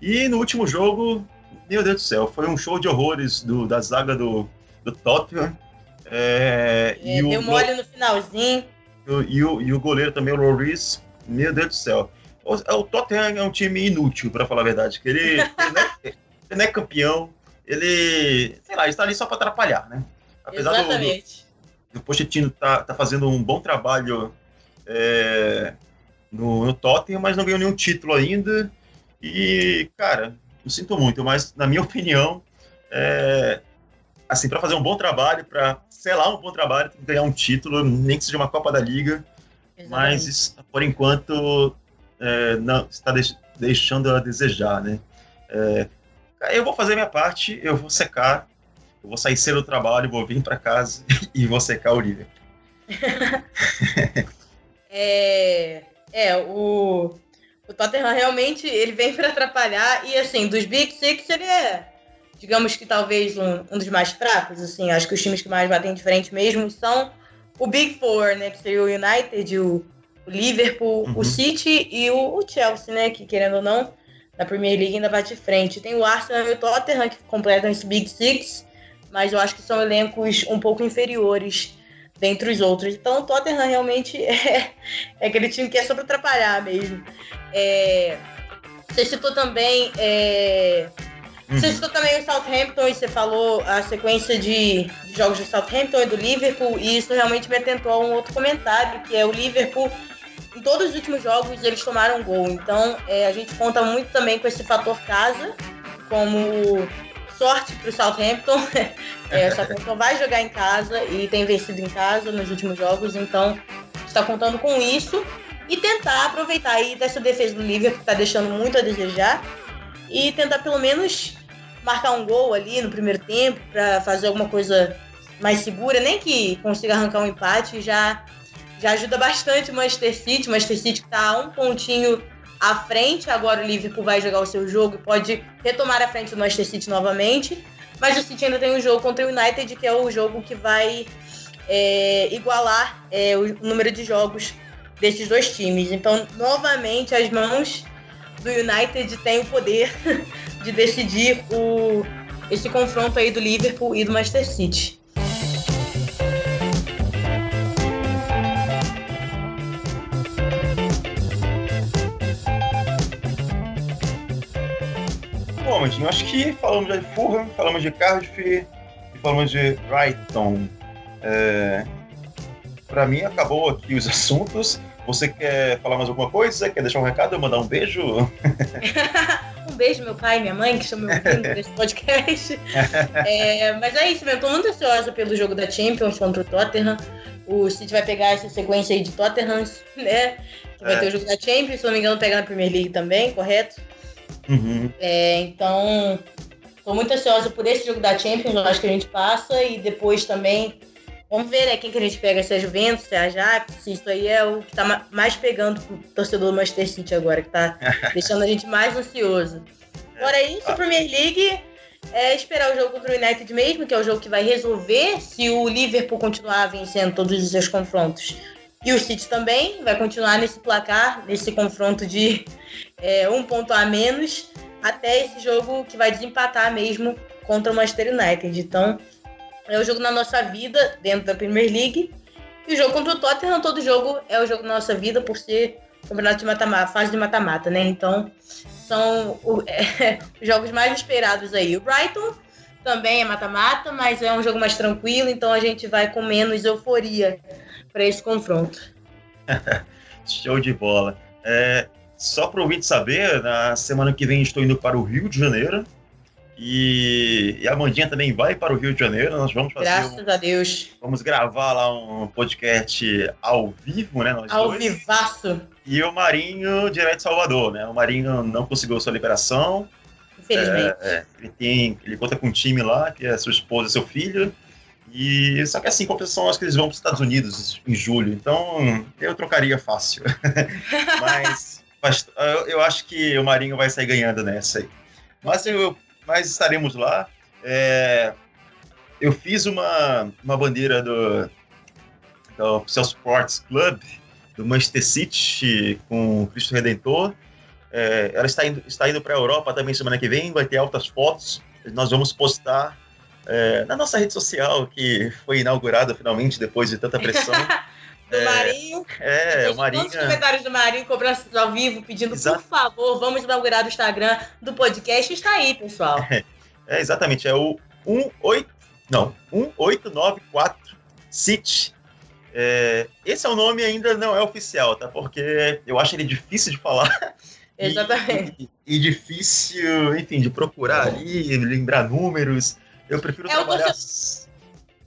[SPEAKER 3] E no último jogo, meu Deus do céu, foi um show de horrores do, da zaga do, do Tottenham. É,
[SPEAKER 1] É,
[SPEAKER 3] e o
[SPEAKER 1] deu mole no finalzinho.
[SPEAKER 3] e o- e o, e o goleiro também, o Loris, meu Deus do céu. O, o Tottenham é um time inútil, para falar a verdade. Que ele, ele, não é, <laughs> ele não é campeão, ele, sei lá, está ali só para atrapalhar, né? Apesar do, do,
[SPEAKER 1] Exatamente.
[SPEAKER 3] do Pochettino tá, tá fazendo um bom trabalho é, no, no Tottenham, mas não ganhou nenhum título ainda. E, cara, sinto muito, mas na minha <laughs> opinião, é, assim, para fazer um bom trabalho, para selar um bom trabalho, tem que ganhar um título, nem que seja uma Copa da Liga, mas
[SPEAKER 1] Exatamente.
[SPEAKER 3] isso, por enquanto é, não está deix- deixando a desejar, né? É, eu vou fazer minha parte, eu vou secar, eu vou sair cedo do trabalho, vou vir para casa <laughs> e vou secar o Liverpool. <laughs>
[SPEAKER 1] É, É, o, o Tottenham realmente ele vem para atrapalhar e assim, dos Big Six ele é, digamos que talvez um, um dos mais fracos, assim, acho que os times que mais batem de frente mesmo são o Big Four, né, que seria o United, o, o Liverpool, uhum. o City e o, o, Chelsea, né, que querendo ou não, na Premier League ainda bate de frente. Tem o Arsenal e o Tottenham que completam esse Big Six, mas eu acho que são elencos um pouco inferiores dentre os outros. Então o Tottenham realmente <laughs> é, é aquele time que é só para atrapalhar mesmo. É, você citou também. É, uhum. Você citou também o Southampton e você falou a sequência de, de, jogos do Southampton e do Liverpool, e isso realmente me atentou a um outro comentário, que é o Liverpool. Em todos os últimos jogos eles tomaram gol. Então é, a gente conta muito também com esse fator casa, como sorte para o Southampton. <laughs> é, o Southampton vai jogar em casa e tem vencido em casa nos últimos jogos, então está contando com isso e tentar aproveitar aí dessa defesa do Liverpool que está deixando muito a desejar e tentar pelo menos marcar um gol ali no primeiro tempo para fazer alguma coisa mais segura, nem que consiga arrancar um empate já já ajuda bastante o Manchester City, o Manchester City está um pontinho à frente. Agora o Liverpool vai jogar o seu jogo e pode retomar a frente do Manchester City novamente. Mas o City ainda tem um jogo contra o United, que é o jogo que vai é, igualar é, o número de jogos desses dois times. Então, novamente, as mãos do United têm o poder <laughs> de decidir o, esse confronto aí do Liverpool e do Manchester City.
[SPEAKER 3] Bom, Mandinho, acho que falamos de Fulham, falamos de Cardiff e falamos de Brighton. É... Para mim, acabou aqui os <laughs> assuntos. Você quer falar mais alguma coisa? Quer deixar um recado? Mandar um beijo? <laughs>
[SPEAKER 1] um beijo, meu pai e minha mãe, que estão me ouvindo <laughs> nesse podcast. É, mas é isso mesmo, tô muito ansiosa pelo jogo da Champions contra o Tottenham. O City vai pegar essa sequência aí de Tottenham, <laughs> né? Que vai é. ter o jogo da Champions, se não me engano, pega na Premier League também, correto?
[SPEAKER 3] Uhum.
[SPEAKER 1] É, então, estou muito ansiosa por esse jogo da Champions, eu acho que a gente passa, e depois também. Vamos ver né, quem que a gente pega, se é a Juventus, se é a Ajax, se isso aí é o que está mais pegando pro torcedor do Manchester City agora, que está <laughs> deixando a gente mais ansioso. Fora isso, a Premier League é esperar o jogo contra o United mesmo, que é o jogo que vai resolver se o Liverpool continuar vencendo todos os seus confrontos. E o City também vai continuar nesse placar, nesse confronto de é, um ponto a menos, até esse jogo que vai desempatar mesmo contra o Manchester United. Então, é o jogo na nossa vida, dentro da Premier League. E o jogo contra o Tottenham, todo jogo é o jogo na nossa vida, por ser campeonato de mata-mata, fase de mata-mata, né? Então, são o, <laughs> é, os jogos mais esperados aí. O Brighton também é mata-mata, mas é um jogo mais tranquilo, então a gente vai com menos euforia para esse confronto. <laughs>
[SPEAKER 3] Show de bola. É, só para o ouvinte saber, na semana que vem estou indo para o Rio de Janeiro. E, e a Mandinha também vai para o Rio de Janeiro. Nós vamos fazer.
[SPEAKER 1] Graças
[SPEAKER 3] um,
[SPEAKER 1] a Deus.
[SPEAKER 3] Vamos gravar lá um podcast ao vivo, né?
[SPEAKER 1] Ao
[SPEAKER 3] dois.
[SPEAKER 1] vivaço.
[SPEAKER 3] E o Marinho direto de Salvador, né? O Marinho não conseguiu sua liberação.
[SPEAKER 1] Infelizmente.
[SPEAKER 3] É, é, ele, tem, ele conta com um time lá, que é sua esposa e seu filho. E só que assim, compensação, acho que eles vão para os Estados Unidos em julho, então eu trocaria fácil. <laughs> mas, <laughs> mas eu, eu, acho que o Marinho vai sair ganhando nessa aí. Mas, eu, mas estaremos lá. É, eu fiz uma, uma bandeira do, do Sports Club do Manchester City com o Cristo Redentor. É, ela está indo, está indo para a Europa também semana que vem, vai ter altas fotos. Nós vamos postar é, na nossa rede social, que foi inaugurada finalmente depois de tanta pressão. <laughs>
[SPEAKER 1] do é, Marinho.
[SPEAKER 3] É, o Marinho.
[SPEAKER 1] Muitos comentários do Marinho, cobranças ao vivo, pedindo, Exato. por favor, vamos inaugurar o Instagram do podcast. Está aí, pessoal.
[SPEAKER 3] É, <laughs> é exatamente. É o 18. Não, 1894 City. É, esse é o nome ainda não é oficial, tá? Porque eu acho ele difícil de falar. <laughs>
[SPEAKER 1] Exatamente.
[SPEAKER 3] E, e, e difícil, enfim, de procurar ali, lembrar números. Eu prefiro é, trabalhar.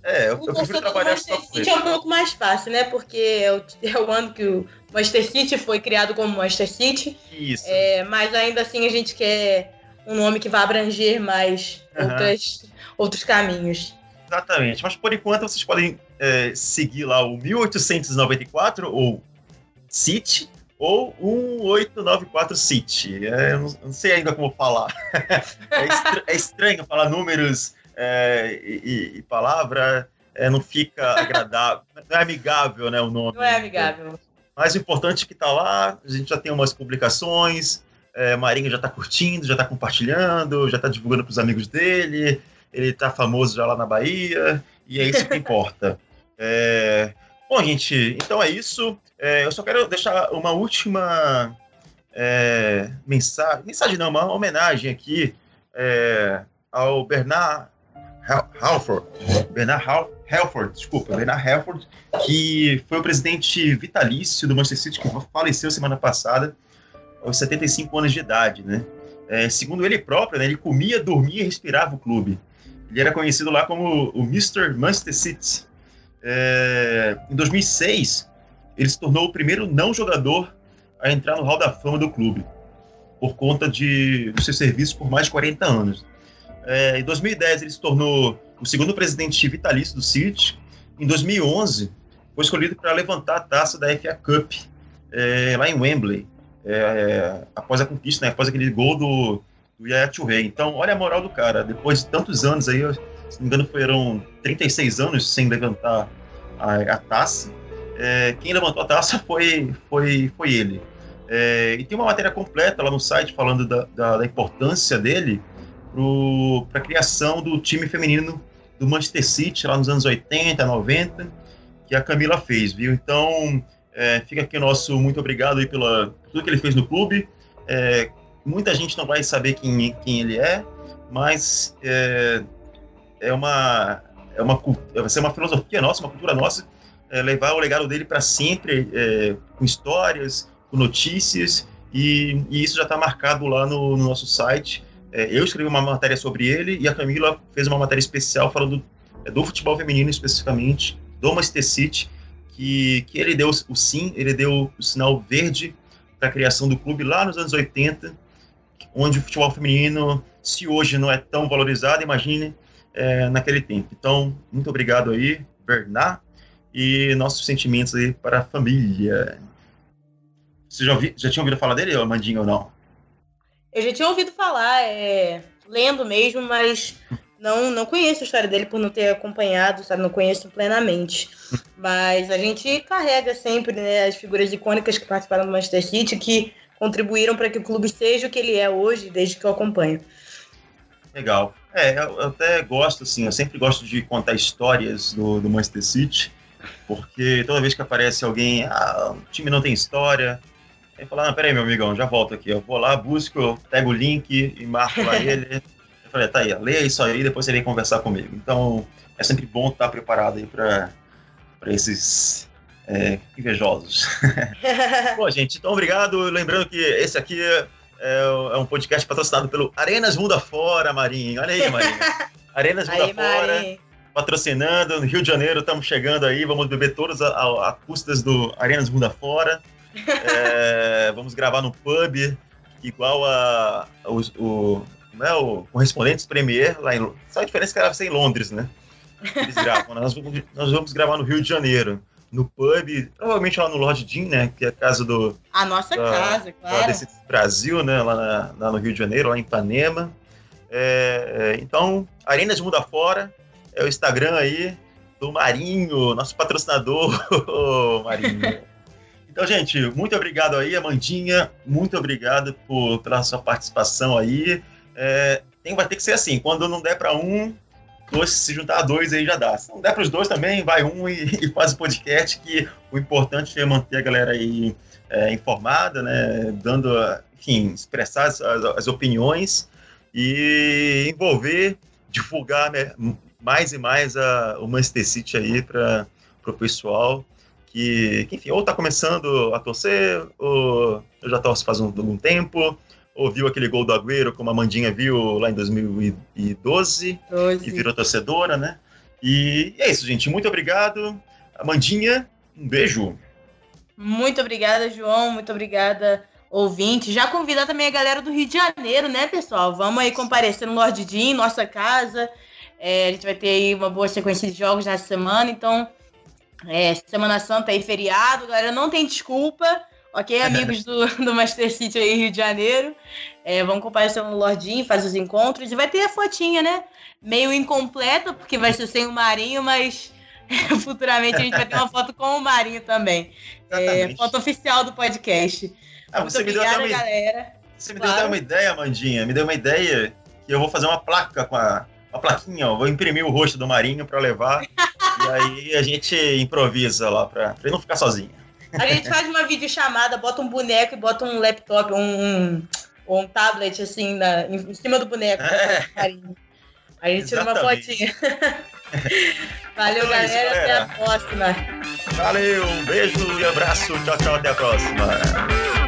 [SPEAKER 3] É, eu, eu prefiro trabalhar
[SPEAKER 1] só com City é um pouco mais fácil, né? Porque é o, é o ano que o Manchester City foi criado como Manchester City.
[SPEAKER 3] Isso.
[SPEAKER 1] É, mas ainda assim a gente quer um nome que vá abranger mais uhum. outras, outros caminhos.
[SPEAKER 3] Exatamente. Mas por enquanto vocês podem é, seguir lá o 1894 ou City ou 1894 City. É, eu não, sei ainda como falar. <laughs> é, é, estranho falar números é, e, e, palavra, é, não fica agradável, <laughs> não é amigável né, o nome.
[SPEAKER 1] Não é amigável.
[SPEAKER 3] Mas o importante é que está lá, a gente já tem umas publicações, é, Marinha já está curtindo, já está compartilhando, já está divulgando para os amigos dele, ele está famoso já lá na Bahia, e é isso que <laughs> importa. É, Bom, gente, então é isso. É, eu só quero deixar uma última é, mensagem, mensagem não, uma homenagem aqui é, ao Bernard Halford, Bernard Halford, desculpa, Bernard Halford, que foi o presidente vitalício do Manchester City, que faleceu semana passada, aos 75 anos de idade, né? É, segundo ele próprio, né, ele comia, dormia e respirava o clube. Ele era conhecido lá como o Mr. Manchester City. É, em 2006, ele se tornou o primeiro não jogador a entrar no Hall da Fama do clube, por conta de, seu serviço por mais de 40 anos. É, em 2010, ele se tornou o segundo presidente vitalício do City. Em 2011, foi escolhido para levantar a taça da FA Cup é, lá em Wembley, é, após a conquista, né, após aquele gol do, do Yaya Touré. Então, olha a moral do cara. Depois de tantos anos aí, se não me engano, foram 36 anos sem levantar a, a taça. É, quem levantou a taça foi, foi, foi ele. É, e tem uma matéria completa lá no site falando da, da, da importância dele para a criação do time feminino do Manchester City, lá nos anos 80, 90, que a Camila fez, viu? Então, é, fica aqui o nosso muito obrigado aí pela, por tudo que ele fez no clube. É, muita gente não vai saber quem, quem ele é, mas é, é uma é uma vai ser uma filosofia nossa, uma cultura nossa, é, levar o legado dele para sempre, é, com histórias, com notícias, e, e isso já está marcado lá no, no nosso site. É, eu escrevi uma matéria sobre ele e a Camila fez uma matéria especial falando é, do futebol feminino especificamente, do Manchester City, que, que ele deu o sim, ele deu o sinal verde para a criação do clube lá nos anos 80, onde o futebol feminino, se hoje não é tão valorizado, imagine é, naquele tempo. Então, muito obrigado aí, Bernard, e nossos sentimentos aí para a família. Você já, ouvi, já tinha ouvido falar dele, Amandinha, ou não?
[SPEAKER 1] Eu já tinha ouvido falar, é, lendo mesmo, mas não, não conheço a história dele por não ter acompanhado, sabe? Não conheço plenamente. Mas a gente carrega sempre né, as figuras icônicas que participaram do Manchester City, que contribuíram para que o clube seja o que ele é hoje, desde que eu acompanho.
[SPEAKER 3] Legal. É, eu até gosto, assim, eu sempre gosto de contar histórias do, do Manchester City, porque toda vez que aparece alguém, ah, o time não tem história, aí fala, não, peraí, meu amigão, já volto aqui, eu vou lá, busco, pego o link e marco lá ele. <laughs> Eu falei, tá aí, leia isso aí, depois você vem conversar comigo. Então, é sempre bom estar preparado aí para esses é, invejosos. <laughs> Bom, gente, então obrigado. Lembrando que esse aqui é, é, um podcast patrocinado pelo Arenas Mundo Afora, Marinho. Olha aí, Marinho. <laughs> Arenas Mundo aí, Afora. Marinho. Patrocinando, no Rio de Janeiro estamos chegando aí, vamos beber todas a, a, a custas do Arenas Mundo Afora. É, vamos gravar no pub, igual a, a o, o, é, o Correspondentes Premier, lá em, só a diferença é que era ser em Londres, né? Eles gravam, nós, vamos, nós vamos gravar no Rio de Janeiro no pub, provavelmente lá no Lord Jean, né? Que é a casa do.
[SPEAKER 1] A nossa da, casa, claro.
[SPEAKER 3] Desse Brasil, né? Lá, na, lá, no Rio de Janeiro, lá em Ipanema. É, é, então, Arena de Mundo Fora é o Instagram aí do Marinho, nosso patrocinador, <laughs> Marinho. Então, gente, muito obrigado aí, Amandinha. Muito obrigado por, pela sua participação aí. É, tem, vai ter que ser assim: quando não der para um, dois, se juntar dois aí já dá. Se não der para os dois também, vai um e, <laughs> e, faz o podcast, que o importante é manter a galera aí é, informada, né, dando, enfim, expressar as, as opiniões e envolver, divulgar né, mais e mais a, o Manchester City aí para o pessoal que, que, enfim, ou está começando a torcer, ou já torce faz um, um tempo, ouviu aquele gol do Agüero, como a Mandinha viu lá em 2012, 12. e virou torcedora, né? E é isso, gente. Muito obrigado. Amandinha, um beijo.
[SPEAKER 1] Muito obrigada, João. Muito obrigada, ouvinte. Já convidar também a galera do Rio de Janeiro, né, pessoal? Vamos aí comparecer no Lord Jean, nossa casa. É, a gente vai ter aí uma boa sequência de jogos nessa semana, então é, Semana Santa aí, feriado, galera, não tem desculpa Ok, amigos do, <laughs> do Master City aí, Rio de Janeiro. É, vamos comparecer no Lordinho, fazer os encontros. E vai ter a fotinha, né? Meio incompleta, porque vai ser sem o Marinho, mas <laughs> futuramente a gente vai ter uma foto com o Marinho também. É, foto oficial do podcast.
[SPEAKER 3] Ah, você Muito me obrigada, deu uma... galera. Você me claro. deu até uma ideia, Mandinha. Me deu uma ideia que eu vou fazer uma placa com a, uma plaquinha, ó. Vou imprimir o rosto do Marinho para levar. e aí a gente improvisa lá para ele não ficar sozinho.
[SPEAKER 1] A gente faz uma videochamada, bota um boneco e bota um laptop, um, um, um tablet assim na, em cima do boneco. É. A gente tira uma fotinha. <laughs> Valeu, então é galera. Até a próxima.
[SPEAKER 3] Valeu, um beijo e abraço. Tchau, tchau. Até a próxima.